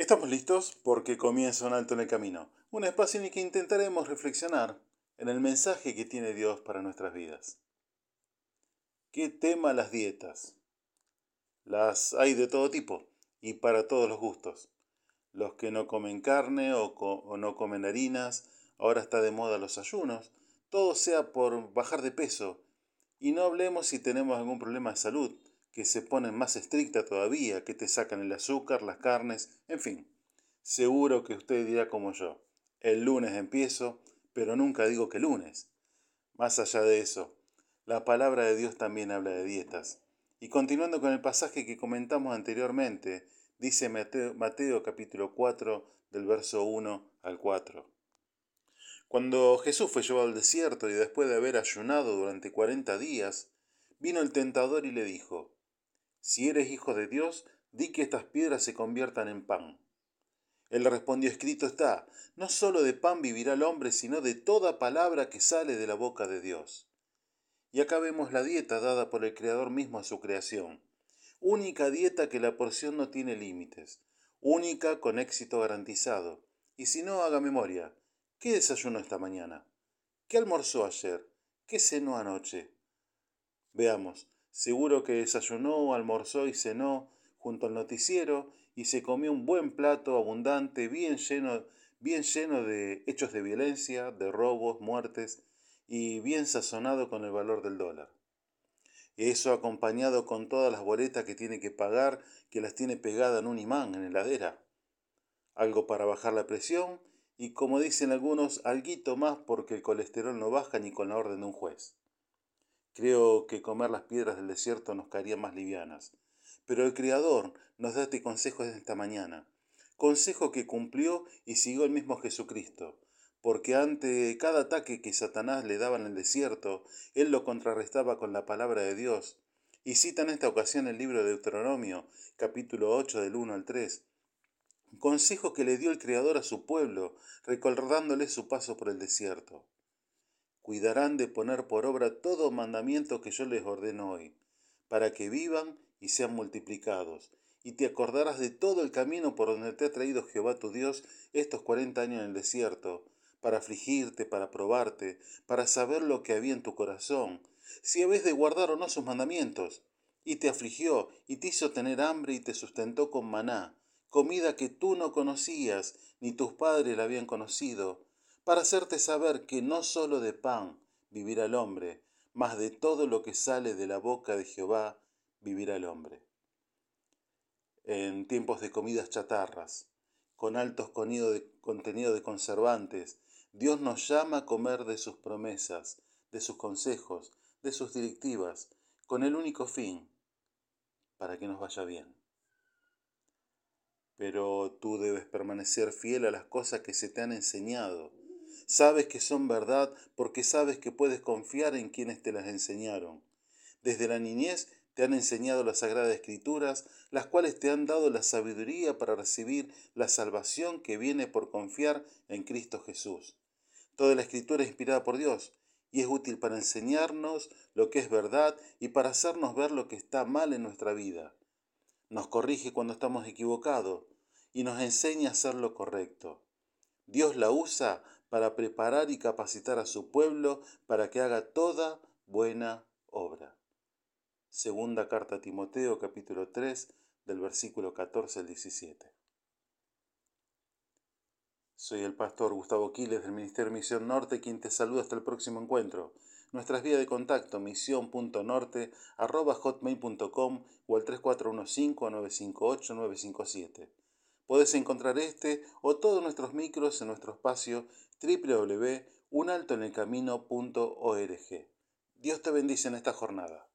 Estamos listos porque comienza un alto en el camino, un espacio en el que intentaremos reflexionar en el mensaje que tiene Dios para nuestras vidas. ¿Qué tema las dietas? Las hay de todo tipo y para todos los gustos. Los que no comen carne o, o no comen harinas, ahora está de moda los ayunos, todo sea por bajar de peso. Y no hablemos si tenemos algún problema de salud, que se ponen más estricta todavía, que te sacan el azúcar, las carnes, en fin. Seguro que usted dirá como yo, el lunes empiezo, pero nunca digo que lunes. Más allá de eso, la palabra de Dios también habla de dietas. Y continuando con el pasaje que comentamos anteriormente, dice Mateo, Mateo capítulo 4 del verso 1 al 4. Cuando Jesús fue llevado al desierto y después de haber ayunado durante cuarenta días, vino el tentador y le dijo, Si eres hijo de Dios, di que estas piedras se conviertan en pan. Él respondió, escrito está, no solo de pan vivirá el hombre, sino de toda palabra que sale de la boca de Dios. Y acá vemos la dieta dada por el Creador mismo a su creación. Única dieta que la porción no tiene límites, única con éxito garantizado. Y si no, haga memoria, ¿Qué desayunó esta mañana? ¿Qué almorzó ayer? ¿Qué cenó anoche? Veamos, seguro que desayunó, almorzó y cenó junto al noticiero y se comió un buen plato abundante, bien lleno, bien lleno de hechos de violencia, de robos, muertes y bien sazonado con el valor del dólar. Eso acompañado con todas las boletas que tiene que pagar, que las tiene pegadas en un imán en heladera. Algo para bajar la presión y como dicen algunos, alguito más porque el colesterol no baja ni con la orden de un juez. Creo que comer las piedras del desierto nos caería más livianas. Pero el Creador nos da este consejo desde esta mañana. Consejo que cumplió y siguió el mismo Jesucristo. Porque ante cada ataque que Satanás le daba en el desierto, él lo contrarrestaba con la palabra de Dios. Y cita en esta ocasión el libro de Deuteronomio, capítulo 8 del 1 al 3, consejo que le dio el Creador a su pueblo, recordándole su paso por el desierto. Cuidarán de poner por obra todo mandamiento que yo les ordeno hoy, para que vivan y sean multiplicados, y te acordarás de todo el camino por donde te ha traído Jehová tu Dios estos cuarenta años en el desierto, para afligirte, para probarte, para saber lo que había en tu corazón, si habéis de guardar o no sus mandamientos. Y te afligió, y te hizo tener hambre, y te sustentó con maná, comida que tú no conocías, ni tus padres la habían conocido, para hacerte saber que no sólo de pan vivirá el hombre, mas de todo lo que sale de la boca de Jehová vivirá el hombre. En tiempos de comidas chatarras, con altos contenidos de conservantes, Dios nos llama a comer de sus promesas, de sus consejos, de sus directivas, con el único fin, para que nos vaya bien pero tú debes permanecer fiel a las cosas que se te han enseñado. Sabes que son verdad porque sabes que puedes confiar en quienes te las enseñaron. Desde la niñez te han enseñado las sagradas escrituras, las cuales te han dado la sabiduría para recibir la salvación que viene por confiar en Cristo Jesús. Toda la escritura es inspirada por Dios y es útil para enseñarnos lo que es verdad y para hacernos ver lo que está mal en nuestra vida. Nos corrige cuando estamos equivocados y nos enseña a hacer lo correcto. Dios la usa para preparar y capacitar a su pueblo para que haga toda buena obra. Segunda carta a Timoteo capítulo 3 del versículo 14 al 17. Soy el pastor Gustavo Quiles del Ministerio Misión Norte quien te saluda hasta el próximo encuentro. Nuestras vías de contacto misión.norte.hotmail.com o al 3415-958-957. Puedes encontrar este o todos nuestros micros en nuestro espacio www.unaltoenelcamino.org. Dios te bendice en esta jornada.